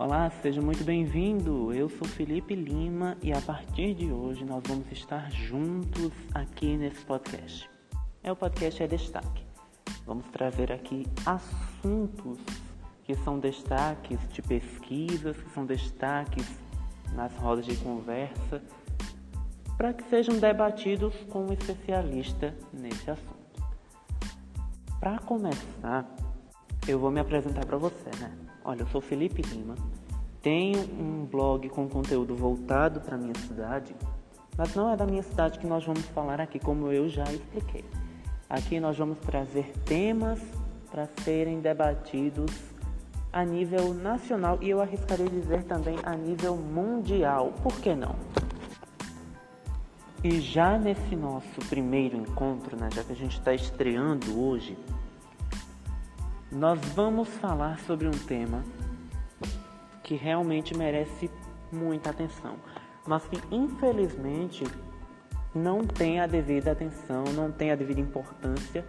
Olá, seja muito bem-vindo. Eu sou Felipe Lima e a partir de hoje nós vamos estar juntos aqui nesse podcast. É o podcast é destaque. Vamos trazer aqui assuntos que são destaques de pesquisas, que são destaques nas rodas de conversa, para que sejam debatidos com um especialista nesse assunto. Para começar, eu vou me apresentar para você, né? Olha, eu sou Felipe Lima, tenho um blog com conteúdo voltado para minha cidade, mas não é da minha cidade que nós vamos falar aqui, como eu já expliquei. Aqui nós vamos trazer temas para serem debatidos a nível nacional e eu arriscaria dizer também a nível mundial. Por que não? E já nesse nosso primeiro encontro, né, já que a gente está estreando hoje, nós vamos falar sobre um tema que realmente merece muita atenção, mas que infelizmente não tem a devida atenção, não tem a devida importância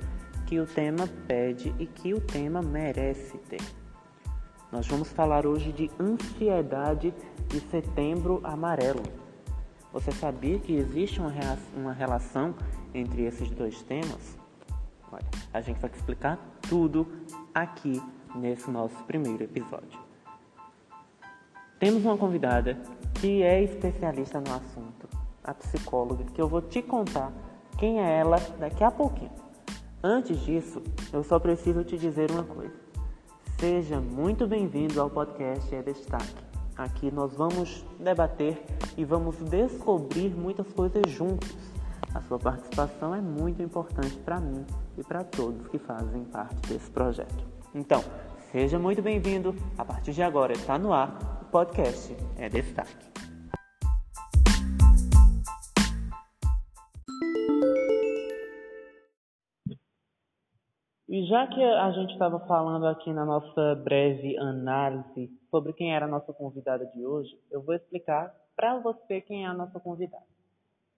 que o tema pede e que o tema merece ter. Nós vamos falar hoje de ansiedade de setembro amarelo. Você sabia que existe uma, relação entre esses dois temas? Olha, a gente vai explicar tudo aqui nesse nosso primeiro episódio. Temos uma convidada que é especialista no assunto, a psicóloga, que eu vou te contar quem é ela daqui a pouquinho. Antes disso, eu só preciso te dizer uma coisa. Seja muito bem-vindo ao podcast É Destaque. Aqui nós vamos debater e vamos descobrir muitas coisas juntos. A sua participação é muito importante para mim e para todos que fazem parte desse projeto. Então, seja muito bem-vindo. A partir de agora está no ar o podcast É Destaque. E já que a gente estava falando aqui na nossa breve análise sobre quem era a nossa convidada de hoje, eu vou explicar para você quem é a nossa convidada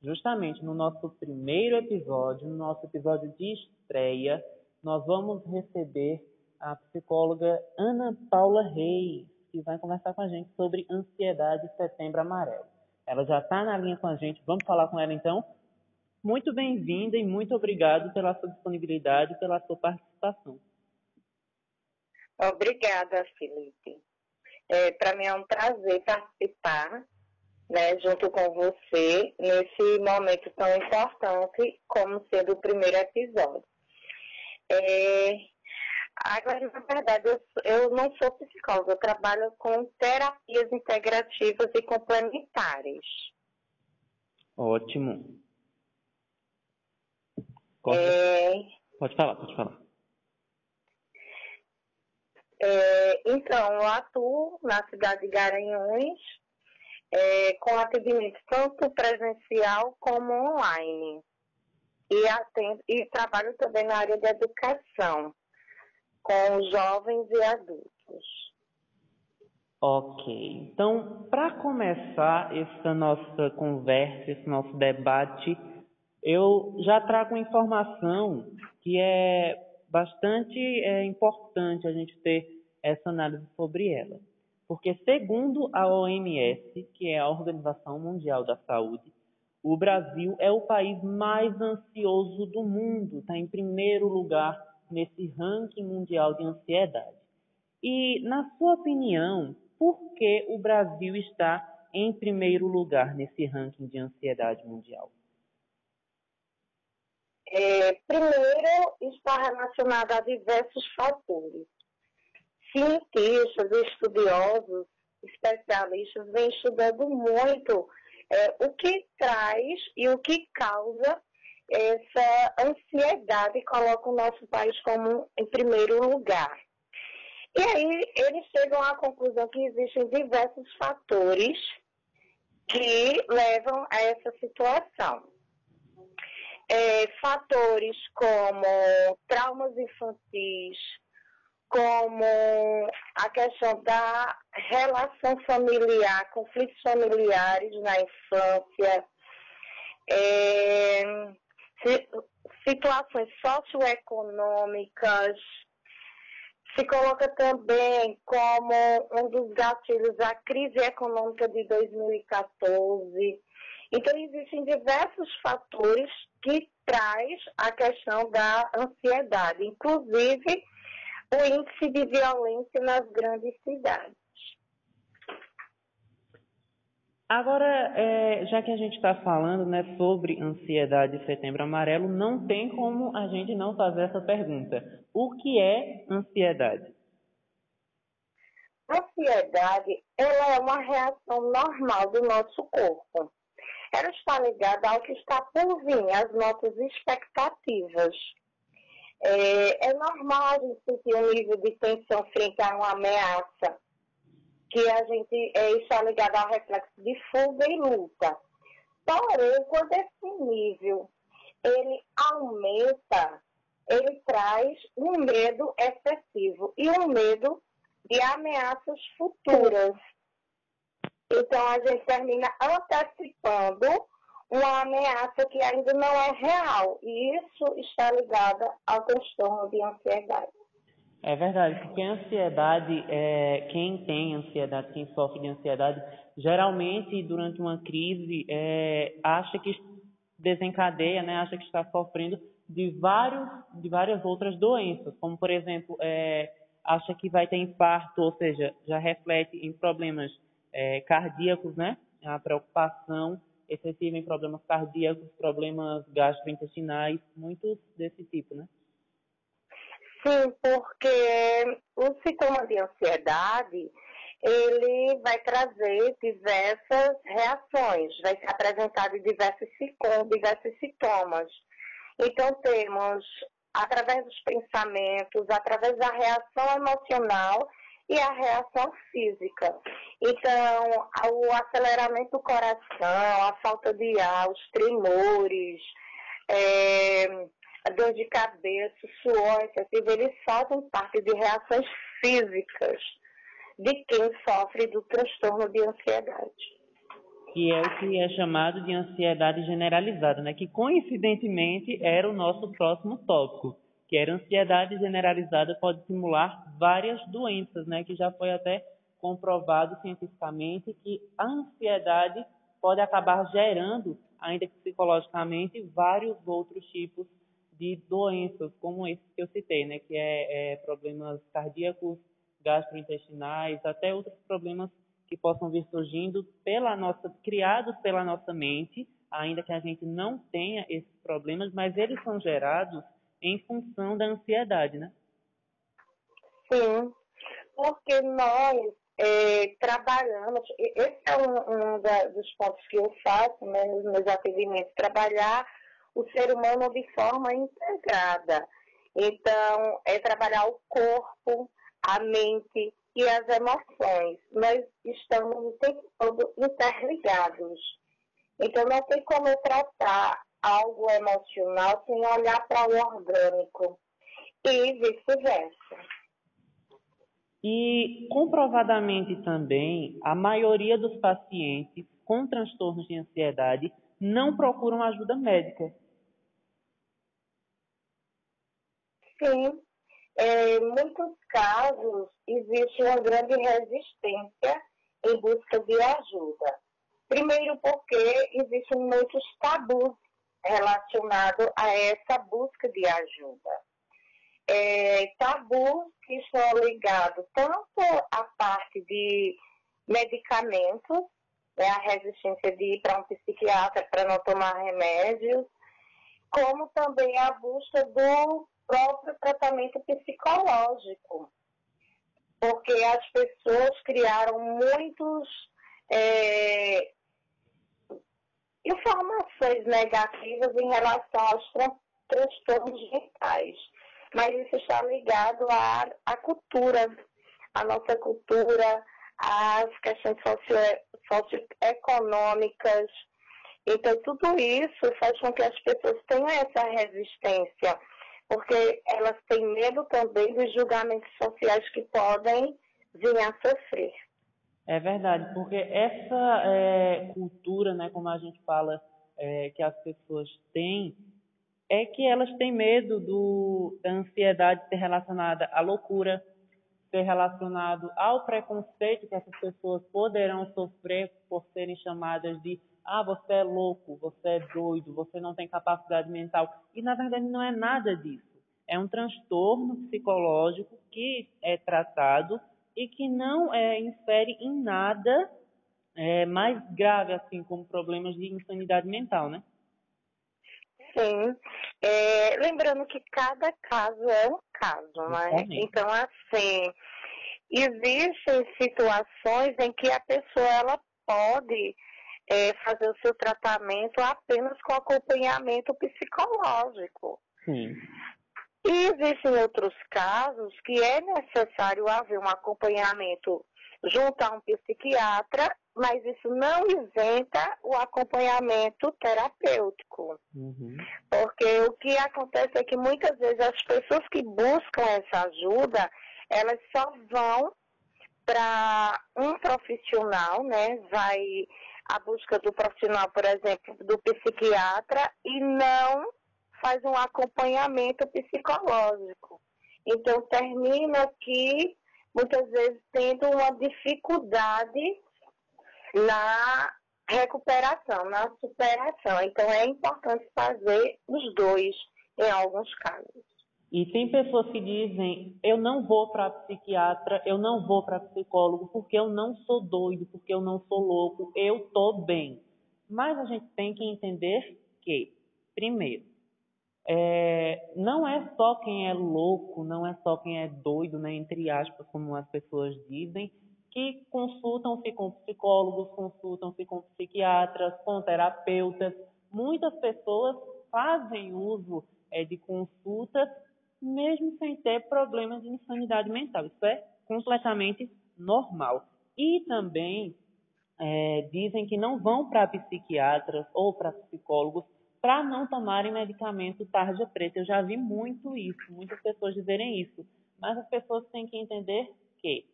justamente no nosso primeiro episódio, no nosso episódio de estreia, nós vamos receber a psicóloga Ana Paula Reis, que vai conversar com a gente sobre ansiedade setembro amarelo. Ela já está na linha com a gente, vamos falar com ela então? Muito bem-vinda e muito obrigado pela sua disponibilidade e pela sua participação. Obrigada, Felipe. É, Para mim é um prazer participar né, junto com você nesse momento tão importante como sendo o primeiro episódio. É, agora, na verdade, eu, eu não sou psicóloga, eu trabalho com terapias integrativas e complementares. Ótimo. É... Pode falar, pode falar. É, então, eu atuo na cidade de Garanhuns, é, com atendimento tanto presencial como online. E, atendo, e trabalho também na área de educação, com jovens e adultos. Ok. Então, para começar essa nossa conversa, esse nosso debate, eu já trago uma informação que é bastante é, importante a gente ter essa análise sobre ela. Porque, segundo a OMS, que é a Organização Mundial da Saúde, o Brasil é o país mais ansioso do mundo, está em primeiro lugar nesse ranking mundial de ansiedade. E, na sua opinião, por que o Brasil está em primeiro lugar nesse ranking de ansiedade mundial? É, primeiro, está relacionado a diversos fatores cientistas, estudiosos, especialistas vêm estudando muito é, o que traz e o que causa essa ansiedade e coloca o nosso país como em primeiro lugar. E aí eles chegam à conclusão que existem diversos fatores que levam a essa situação. É, fatores como traumas infantis, como a questão da relação familiar, conflitos familiares na infância, é, situações socioeconômicas, Se coloca também como um dos gatilhos a crise econômica de 2014. Então, existem diversos fatores que traz a questão da ansiedade, inclusive o índice de violência nas grandes cidades. Agora, é, já que a gente está falando né, sobre ansiedade e setembro amarelo, não tem como a gente não fazer essa pergunta. O que é ansiedade? Ansiedade ela é uma reação normal do nosso corpo. Ela está ligada ao que está por vir, às nossas expectativas. É, é normal a gente sentir um nível de tensão frente a uma ameaça que a gente é, está ligado ao reflexo de fuga e luta. Porém, quando esse nível ele aumenta, ele traz um medo excessivo e um medo de ameaças futuras. Então, a gente termina antecipando uma ameaça que ainda não é real. E isso está ligado ao transtorno de ansiedade. É verdade, porque a ansiedade, é, quem tem ansiedade, quem sofre de ansiedade, geralmente durante uma crise é, acha que desencadeia, né, acha que está sofrendo de, vários, de várias outras doenças, como por exemplo, é, acha que vai ter infarto, ou seja, já reflete em problemas é, cardíacos, né, a preocupação excessiva em problemas cardíacos, problemas gastrointestinais, muitos desse tipo, né? Sim, porque o sintoma de ansiedade, ele vai trazer diversas reações, vai ser apresentado em diversos, diversos sintomas. Então, temos, através dos pensamentos, através da reação emocional e a reação física. Então, o aceleramento do coração, a falta de ar, os tremores, é, a dor de cabeça, suor excessivo, eles fazem parte de reações físicas de quem sofre do transtorno de ansiedade. Que é o que é chamado de ansiedade generalizada, né? que coincidentemente era o nosso próximo tópico, que era ansiedade generalizada pode simular várias doenças, né? que já foi até comprovado cientificamente que a ansiedade pode acabar gerando, ainda que psicologicamente, vários outros tipos de doenças como esse que eu citei, né, que é, é problemas cardíacos, gastrointestinais, até outros problemas que possam vir surgindo pela nossa, criados pela nossa mente, ainda que a gente não tenha esses problemas, mas eles são gerados em função da ansiedade, né? Sim, porque nós é, trabalhamos, esse é um, um da, dos pontos que eu faço né, nos meus atendimentos, trabalhar o ser humano de forma integrada. Então, é trabalhar o corpo, a mente e as emoções. Nós estamos todo interligados. Então, não tem como eu tratar algo emocional sem olhar para o orgânico e vice-versa. E comprovadamente também, a maioria dos pacientes com transtornos de ansiedade não procuram ajuda médica. Sim, em muitos casos existe uma grande resistência em busca de ajuda. Primeiro porque existem muitos tabus relacionados a essa busca de ajuda. É, tabus que estão ligados tanto à parte de medicamentos, né, a resistência de ir para um psiquiatra para não tomar remédios, como também a busca do próprio tratamento psicológico, porque as pessoas criaram muitos é, informações negativas em relação aos tran transtornos mentais. Mas isso está ligado à, à cultura, à nossa cultura, às questões socioeconômicas. Então, tudo isso faz com que as pessoas tenham essa resistência porque elas têm medo também dos julgamentos sociais que podem vir a sofrer. É verdade, porque essa é, cultura, né, como a gente fala, é, que as pessoas têm, é que elas têm medo do, da ansiedade ser relacionada à loucura, ser relacionado ao preconceito que essas pessoas poderão sofrer por serem chamadas de ah, você é louco, você é doido, você não tem capacidade mental. E na verdade não é nada disso. É um transtorno psicológico que é tratado e que não é, infere em nada é, mais grave, assim, como problemas de insanidade mental, né? Sim. É, lembrando que cada caso é um caso, né? Então, assim, existem situações em que a pessoa ela pode é, fazer o seu tratamento apenas com acompanhamento psicológico. Sim. E existem outros casos que é necessário haver um acompanhamento junto a um psiquiatra, mas isso não isenta o acompanhamento terapêutico. Uhum. Porque o que acontece é que muitas vezes as pessoas que buscam essa ajuda, elas só vão para um profissional, né? Vai à busca do profissional, por exemplo, do psiquiatra e não faz um acompanhamento psicológico. Então termina aqui muitas vezes tendo uma dificuldade na recuperação, na superação. Então é importante fazer os dois em alguns casos. E tem pessoas que dizem: eu não vou para psiquiatra, eu não vou para psicólogo porque eu não sou doido, porque eu não sou louco, eu tô bem. Mas a gente tem que entender que, primeiro, é, não é só quem é louco, não é só quem é doido, né, entre aspas, como as pessoas dizem, que consultam-se com psicólogos, consultam-se com psiquiatras, com terapeutas. Muitas pessoas fazem uso é, de consultas mesmo sem ter problemas de insanidade mental. Isso é completamente normal. E também é, dizem que não vão para psiquiatras ou para psicólogos para não tomarem medicamento tarja preta. Eu já vi muito isso, muitas pessoas dizerem isso. Mas as pessoas têm que entender que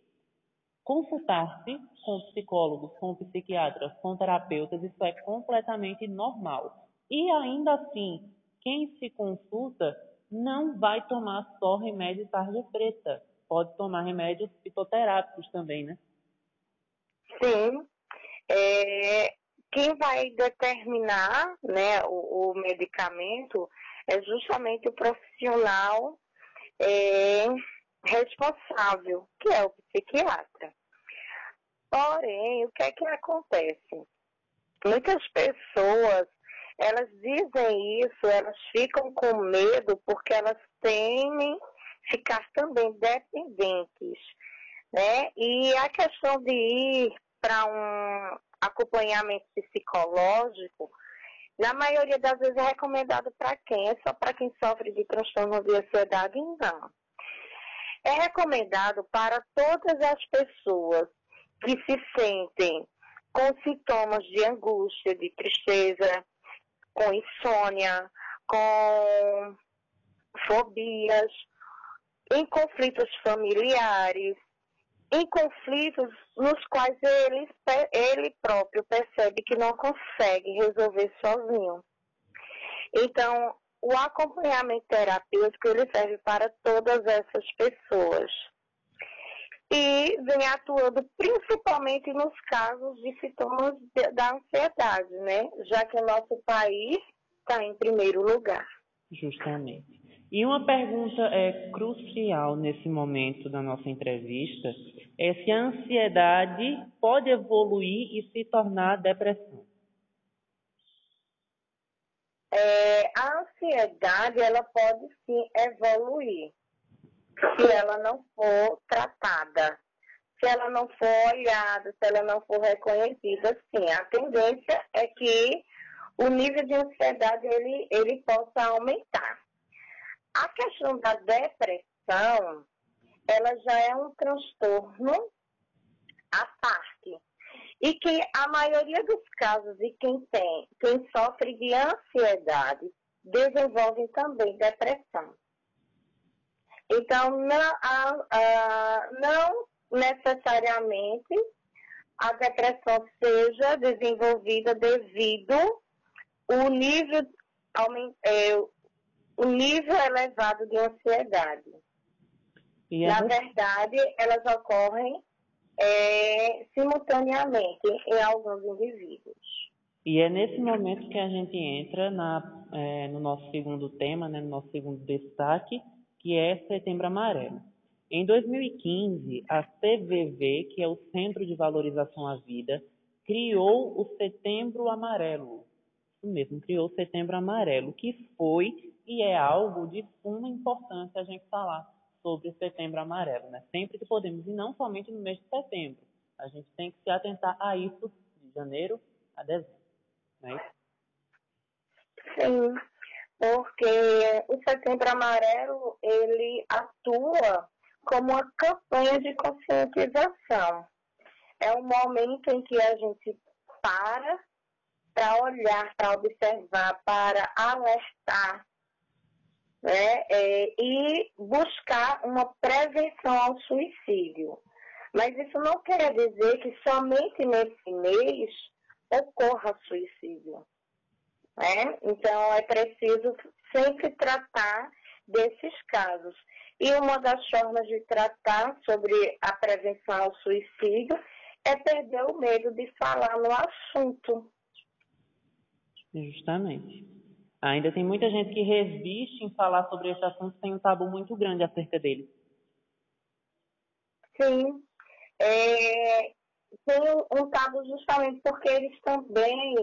consultar-se com psicólogos, com psiquiatras, com terapeutas, isso é completamente normal. E ainda assim, quem se consulta não vai tomar só remédio tarja preta. Pode tomar remédios fitoterápicos também, né? Sim. É, quem vai determinar né, o, o medicamento é justamente o profissional é, responsável, que é o psiquiatra. Porém, o que é que acontece? Muitas pessoas, elas dizem isso, elas ficam com medo porque elas temem ficar também dependentes, né? E a questão de ir para um acompanhamento psicológico, na maioria das vezes é recomendado para quem? É só para quem sofre de transtorno de ansiedade? Não. É recomendado para todas as pessoas que se sentem com sintomas de angústia, de tristeza, com insônia, com fobias, em conflitos familiares, em conflitos nos quais ele, ele próprio percebe que não consegue resolver sozinho. Então, o acompanhamento terapêutico ele serve para todas essas pessoas. E vem atuando principalmente nos casos de sintomas da ansiedade, né? Já que o nosso país está em primeiro lugar. Justamente. E uma pergunta é, crucial nesse momento da nossa entrevista é se a ansiedade pode evoluir e se tornar depressão. É, a ansiedade ela pode sim evoluir se ela não for tratada, se ela não for olhada, se ela não for reconhecida, sim. A tendência é que o nível de ansiedade ele, ele possa aumentar. A questão da depressão, ela já é um transtorno à parte. E que a maioria dos casos de quem tem, quem sofre de ansiedade, desenvolve também depressão. Então, não, a, a, não necessariamente a depressão seja desenvolvida devido o nível é, o nível elevado de ansiedade. É Na verdade, elas ocorrem é, simultaneamente em alguns indivíduos. E é nesse momento que a gente entra na, é, no nosso segundo tema, né, no nosso segundo destaque, que é Setembro Amarelo. Em 2015, a CVV, que é o Centro de Valorização à Vida, criou o Setembro Amarelo. Isso mesmo, criou o Setembro Amarelo, que foi e é algo de suma importância a gente falar sobre Setembro Amarelo, né? Sempre que podemos, e não somente no mês de setembro. A gente tem que se atentar a isso de janeiro a dezembro. Né? Sim, porque o Setembro Amarelo ele atua como uma campanha de conscientização. É um momento em que a gente para para olhar, para observar, para alertar né, é, e buscar uma prevenção ao suicídio. Mas isso não quer dizer que somente nesse mês ocorra suicídio. Né? Então, é preciso sempre tratar desses casos. E uma das formas de tratar sobre a prevenção ao suicídio é perder o medo de falar no assunto. Justamente. Ainda tem muita gente que resiste em falar sobre esse assunto, tem um tabu muito grande acerca dele. Sim. É, tem um tabu justamente porque eles também.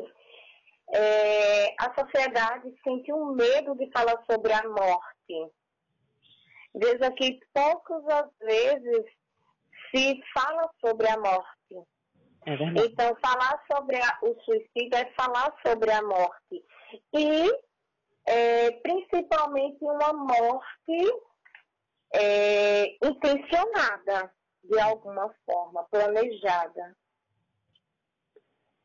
É, a sociedade sente um medo de falar sobre a morte. Veja que poucas vezes se fala sobre a morte. É então, falar sobre a, o suicídio é falar sobre a morte. E, é, principalmente, uma morte é, intencionada, de alguma forma, planejada.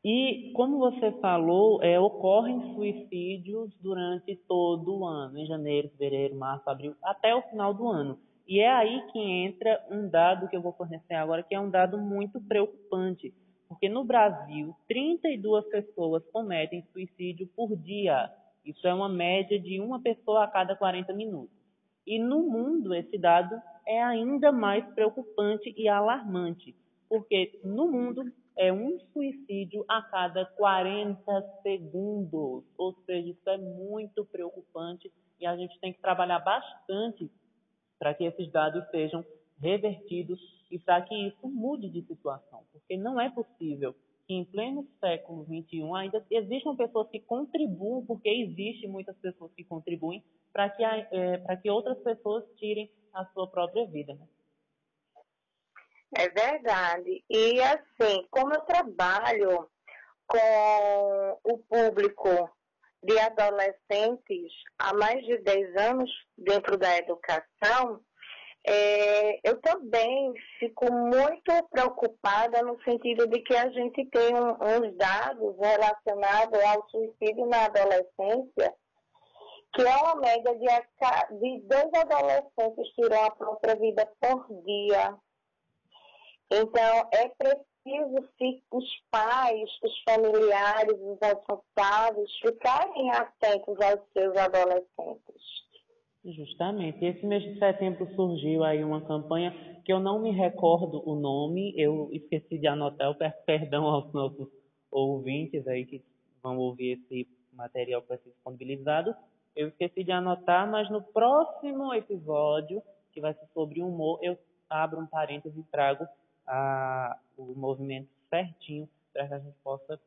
E, como você falou, é, ocorrem suicídios durante todo o ano, em janeiro, fevereiro, março, abril, até o final do ano. E é aí que entra um dado que eu vou fornecer agora, que é um dado muito preocupante. Porque no Brasil, 32 pessoas cometem suicídio por dia. Isso é uma média de uma pessoa a cada 40 minutos. E no mundo, esse dado é ainda mais preocupante e alarmante, porque no mundo é um suicídio a cada 40 segundos. Ou seja, isso é muito preocupante e a gente tem que trabalhar bastante para que esses dados sejam revertidos e para que isso mude de situação, porque não é possível que em pleno século XXI ainda existam pessoas que contribuam, porque existem muitas pessoas que contribuem para que, é, que outras pessoas tirem a sua própria vida. Né? É verdade. E assim, como eu trabalho com o público de adolescentes há mais de 10 anos dentro da educação, é, eu também fico muito preocupada no sentido de que a gente tem um, uns dados relacionados ao suicídio na adolescência, que é uma média de, de dois adolescentes tiram a própria vida por dia. Então, é preciso que os pais, os familiares, os responsáveis ficarem atentos aos seus adolescentes. Justamente. Esse mês de setembro surgiu aí uma campanha que eu não me recordo o nome, eu esqueci de anotar, eu peço perdão aos nossos ouvintes aí que vão ouvir esse material que vai ser disponibilizado. Eu esqueci de anotar, mas no próximo episódio, que vai ser sobre humor, eu abro um parênteses e trago a, o movimento certinho para que a gente possa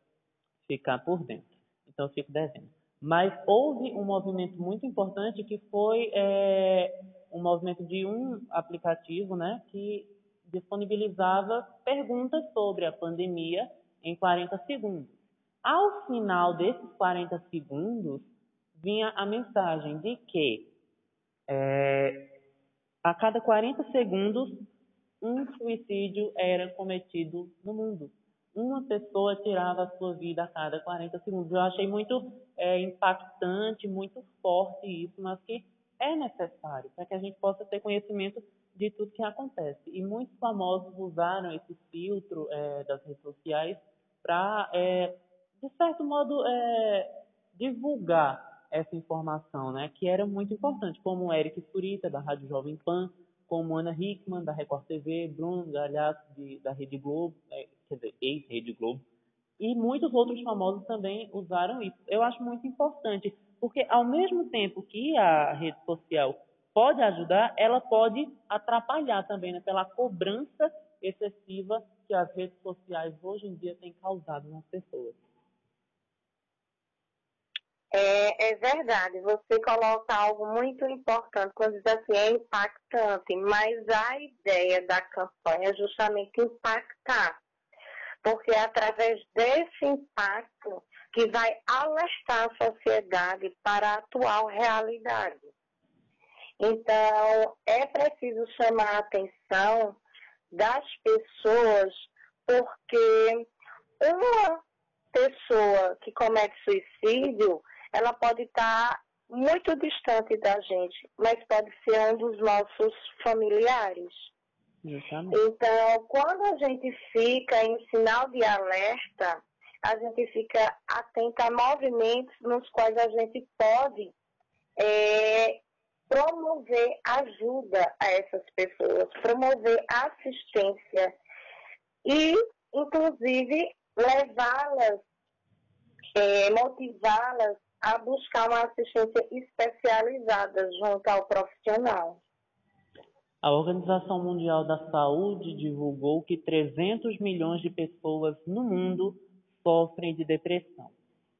ficar por dentro. Então, eu fico devendo. Mas houve um movimento muito importante que foi é, um movimento de um aplicativo né, que disponibilizava perguntas sobre a pandemia em 40 segundos. Ao final desses 40 segundos, vinha a mensagem de que é, a cada 40 segundos um suicídio era cometido no mundo uma pessoa tirava a sua vida a cada 40 segundos. Eu achei muito é, impactante, muito forte isso, mas que é necessário para que a gente possa ter conhecimento de tudo que acontece. E muitos famosos usaram esse filtro é, das redes sociais para, é, de certo modo, é, divulgar essa informação, né, que era muito importante, como o Eric Surita, da Rádio Jovem Pan, como Ana Hickman, da Record TV, Bruno Galhaço, de, da Rede Globo, é, ex-Rede Globo, e muitos outros famosos também usaram isso. Eu acho muito importante, porque ao mesmo tempo que a rede social pode ajudar, ela pode atrapalhar também, né, pela cobrança excessiva que as redes sociais hoje em dia têm causado nas pessoas. É, é, verdade, você coloca algo muito importante quando diz assim, é impactante, mas a ideia da campanha é justamente impactar porque é através desse impacto que vai alertar a sociedade para a atual realidade. Então, é preciso chamar a atenção das pessoas, porque uma pessoa que comete suicídio, ela pode estar muito distante da gente, mas pode ser um dos nossos familiares. Exatamente. Então, quando a gente fica em sinal de alerta, a gente fica atenta a movimentos nos quais a gente pode é, promover ajuda a essas pessoas, promover assistência e, inclusive, levá-las, é, motivá-las a buscar uma assistência especializada junto ao profissional. A Organização Mundial da Saúde divulgou que 300 milhões de pessoas no mundo sofrem de depressão.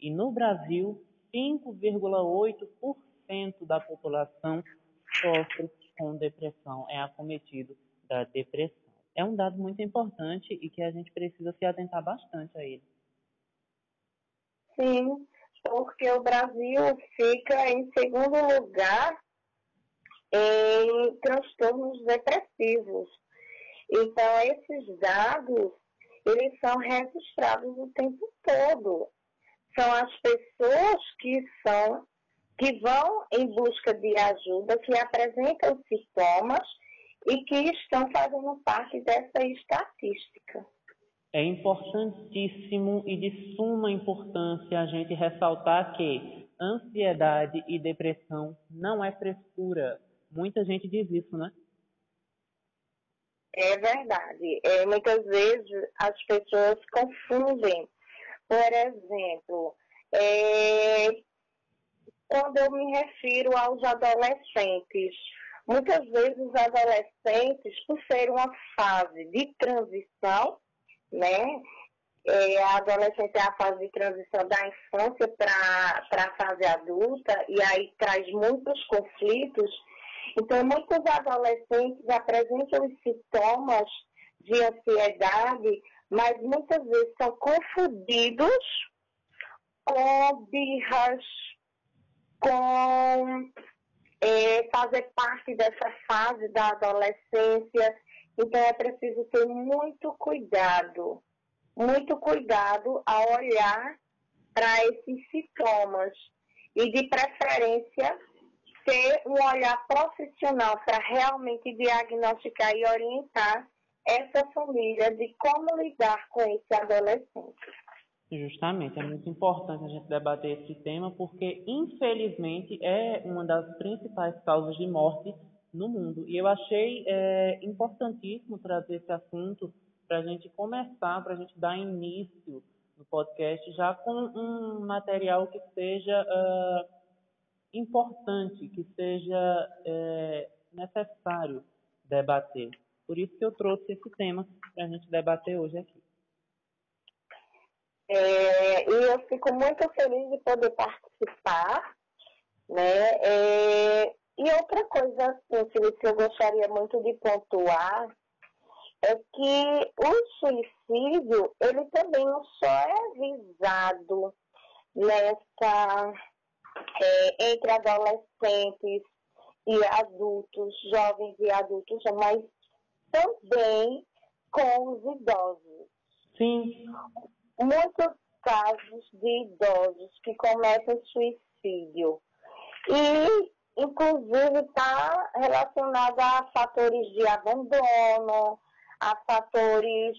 E no Brasil, 5,8% da população sofre com depressão, é acometido da depressão. É um dado muito importante e que a gente precisa se atentar bastante a ele. Sim, porque o Brasil fica em segundo lugar em transtornos depressivos. Então, esses dados, eles são registrados o tempo todo. São as pessoas que são que vão em busca de ajuda, que apresentam sintomas e que estão fazendo parte dessa estatística. É importantíssimo e de suma importância a gente ressaltar que ansiedade e depressão não é frescura, Muita gente diz isso, né? É verdade. É, muitas vezes as pessoas confundem. Por exemplo, é, quando eu me refiro aos adolescentes, muitas vezes os adolescentes, por ser uma fase de transição, né? É, a adolescência é a fase de transição da infância para a fase adulta, e aí traz muitos conflitos então, muitos adolescentes apresentam os sintomas de ansiedade, mas muitas vezes são confundidos com birras, com é, fazer parte dessa fase da adolescência. Então, é preciso ter muito cuidado, muito cuidado ao olhar para esses sintomas e, de preferência, ter um olhar profissional para realmente diagnosticar e orientar essa família de como lidar com esse adolescente. Justamente, é muito importante a gente debater esse tema porque, infelizmente, é uma das principais causas de morte no mundo. E eu achei é, importantíssimo trazer esse assunto para a gente começar, para a gente dar início no podcast já com um material que seja. Uh, importante, que seja é, necessário debater. Por isso que eu trouxe esse tema para a gente debater hoje aqui. É, e eu fico muito feliz de poder participar, né? É, e outra coisa, assim, Felipe, que eu gostaria muito de pontuar é que o suicídio, ele também só é visado nessa é, entre adolescentes e adultos, jovens e adultos, mas também com os idosos. Sim. Muitos casos de idosos que cometem suicídio. E, inclusive, está relacionado a fatores de abandono, a fatores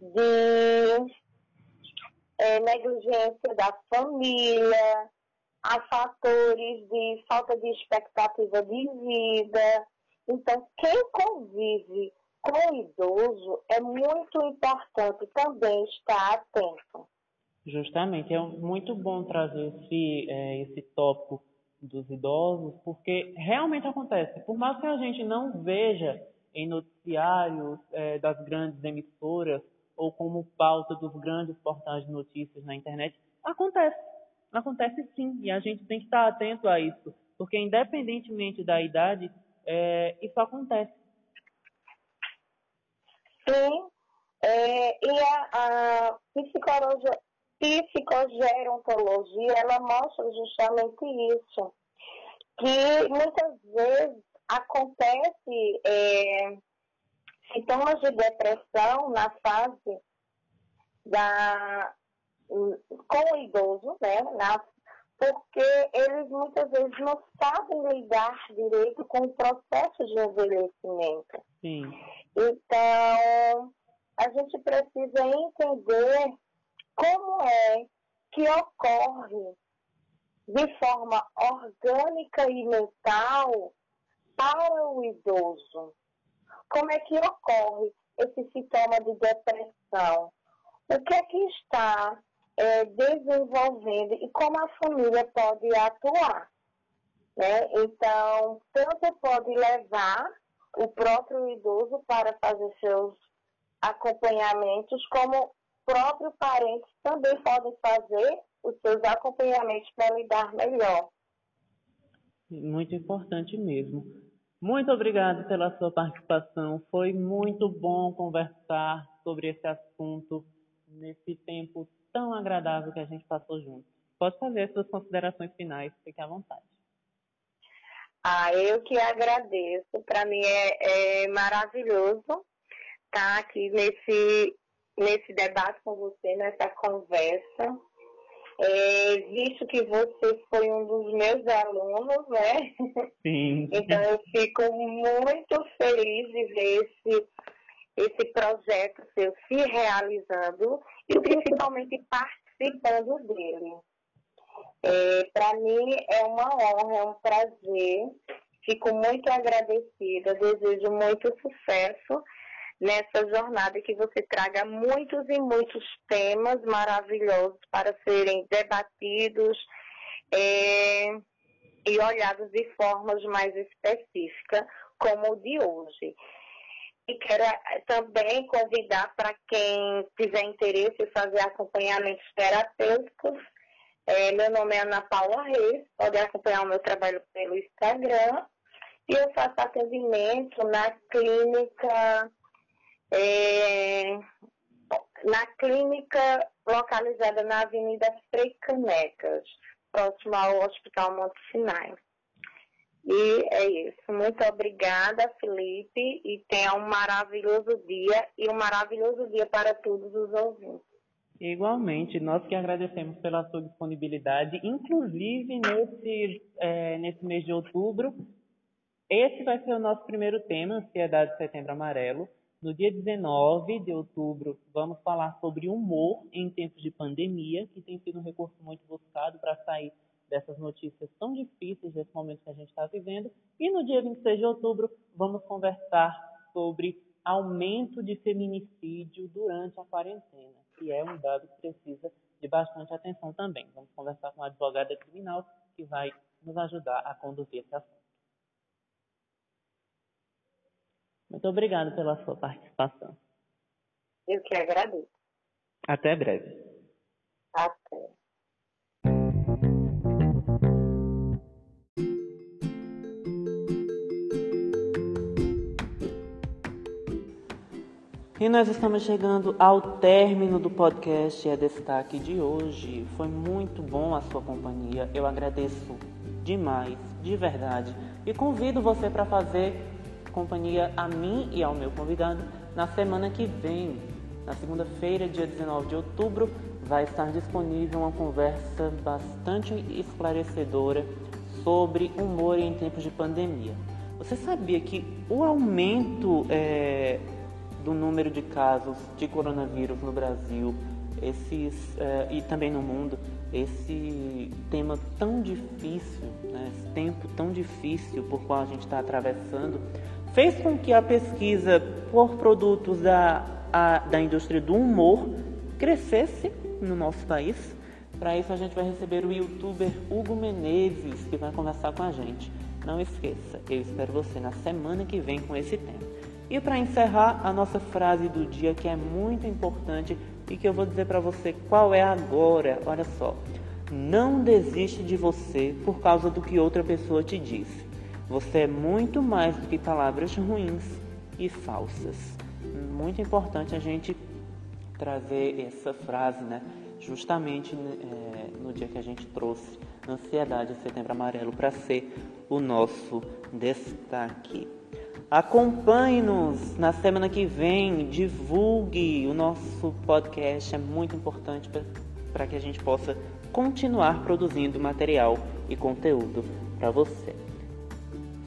de é, negligência da família, a fatores de falta de expectativa de vida. Então, quem convive com o idoso é muito importante também estar atento. Justamente, é muito bom trazer esse, é, esse tópico dos idosos, porque realmente acontece. Por mais que a gente não veja em noticiários é, das grandes emissoras ou como pauta dos grandes portais de notícias na internet, acontece. Acontece sim, e a gente tem que estar atento a isso, porque independentemente da idade, é, isso acontece. Sim, é, e a, a psicogerontologia, ela mostra justamente isso, que muitas vezes acontece é, sintomas de depressão na fase da, com o idoso, né, na, porque eles muitas vezes não sabem lidar direito com o processo de envelhecimento. Sim. Então, a gente precisa entender como é que ocorre de forma orgânica e mental para o idoso. Como é que ocorre esse sintoma de depressão? O que é que está é, desenvolvendo e como a família pode atuar? Né? Então, tanto pode levar o próprio idoso para fazer seus acompanhamentos, como próprios parentes também podem fazer os seus acompanhamentos para lidar melhor. Muito importante mesmo. Muito obrigado pela sua participação. Foi muito bom conversar sobre esse assunto nesse tempo tão agradável que a gente passou juntos. Pode fazer as suas considerações finais, fique à vontade. Ah, eu que agradeço. Para mim é, é maravilhoso estar aqui nesse nesse debate com você, nessa conversa. É, visto que você foi um dos meus alunos, né? Sim. Então eu fico muito feliz de ver esse, esse projeto seu se realizando e principalmente participando dele. É, Para mim é uma honra, é um prazer. Fico muito agradecida, desejo muito sucesso nessa jornada que você traga muitos e muitos temas maravilhosos para serem debatidos é, e olhados de formas mais específicas, como o de hoje. E quero é, também convidar para quem tiver interesse em fazer acompanhamentos terapêuticos. É, meu nome é Ana Paula Reis, pode acompanhar o meu trabalho pelo Instagram. E eu faço atendimento na clínica é, na clínica localizada na Avenida Frei Canecas, próximo ao Hospital Monte Sinai. E é isso. Muito obrigada, Felipe, e tenha um maravilhoso dia e um maravilhoso dia para todos os ouvintes. Igualmente, nós que agradecemos pela sua disponibilidade, inclusive nesse, é, nesse mês de outubro. Esse vai ser o nosso primeiro tema, Ansiedade Setembro Amarelo. No dia 19 de outubro, vamos falar sobre humor em tempos de pandemia, que tem sido um recurso muito buscado para sair dessas notícias tão difíceis desse momento que a gente está vivendo. E no dia 26 de outubro, vamos conversar sobre aumento de feminicídio durante a quarentena, que é um dado que precisa de bastante atenção também. Vamos conversar com uma advogada criminal que vai nos ajudar a conduzir esse assunto. Muito obrigado pela sua participação. Eu que agradeço. Até breve. Até. E nós estamos chegando ao término do podcast É Destaque de hoje. Foi muito bom a sua companhia. Eu agradeço demais, de verdade. E convido você para fazer companhia a mim e ao meu convidado na semana que vem. Na segunda-feira, dia 19 de outubro, vai estar disponível uma conversa bastante esclarecedora sobre humor em tempos de pandemia. Você sabia que o aumento é, do número de casos de coronavírus no Brasil esses, é, e também no mundo, esse tema tão difícil, né, esse tempo tão difícil por qual a gente está atravessando, fez com que a pesquisa por produtos da, a, da indústria do humor crescesse no nosso país. Para isso, a gente vai receber o youtuber Hugo Menezes, que vai conversar com a gente. Não esqueça, eu espero você na semana que vem com esse tema. E para encerrar, a nossa frase do dia, que é muito importante e que eu vou dizer para você qual é agora. Olha só. Não desiste de você por causa do que outra pessoa te disse. Você é muito mais do que palavras ruins e falsas. Muito importante a gente trazer essa frase, né? Justamente é, no dia que a gente trouxe ansiedade, setembro amarelo, para ser o nosso destaque. Acompanhe-nos na semana que vem, divulgue o nosso podcast, é muito importante para que a gente possa continuar produzindo material e conteúdo para você.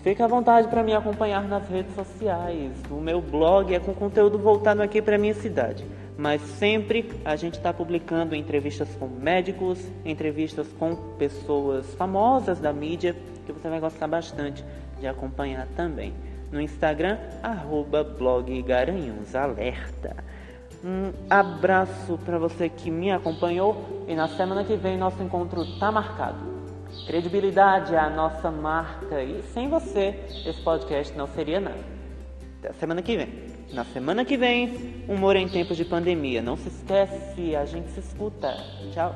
Fique à vontade para me acompanhar nas redes sociais. O meu blog é com conteúdo voltado aqui para minha cidade, mas sempre a gente está publicando entrevistas com médicos, entrevistas com pessoas famosas da mídia, que você vai gostar bastante de acompanhar também no Instagram, arroba blog Garanhuns Alerta. Um abraço para você que me acompanhou e na semana que vem nosso encontro está marcado. Credibilidade é a nossa marca e sem você esse podcast não seria nada. Até semana que vem. Na semana que vem, humor em tempos de pandemia. Não se esquece, a gente se escuta. Tchau.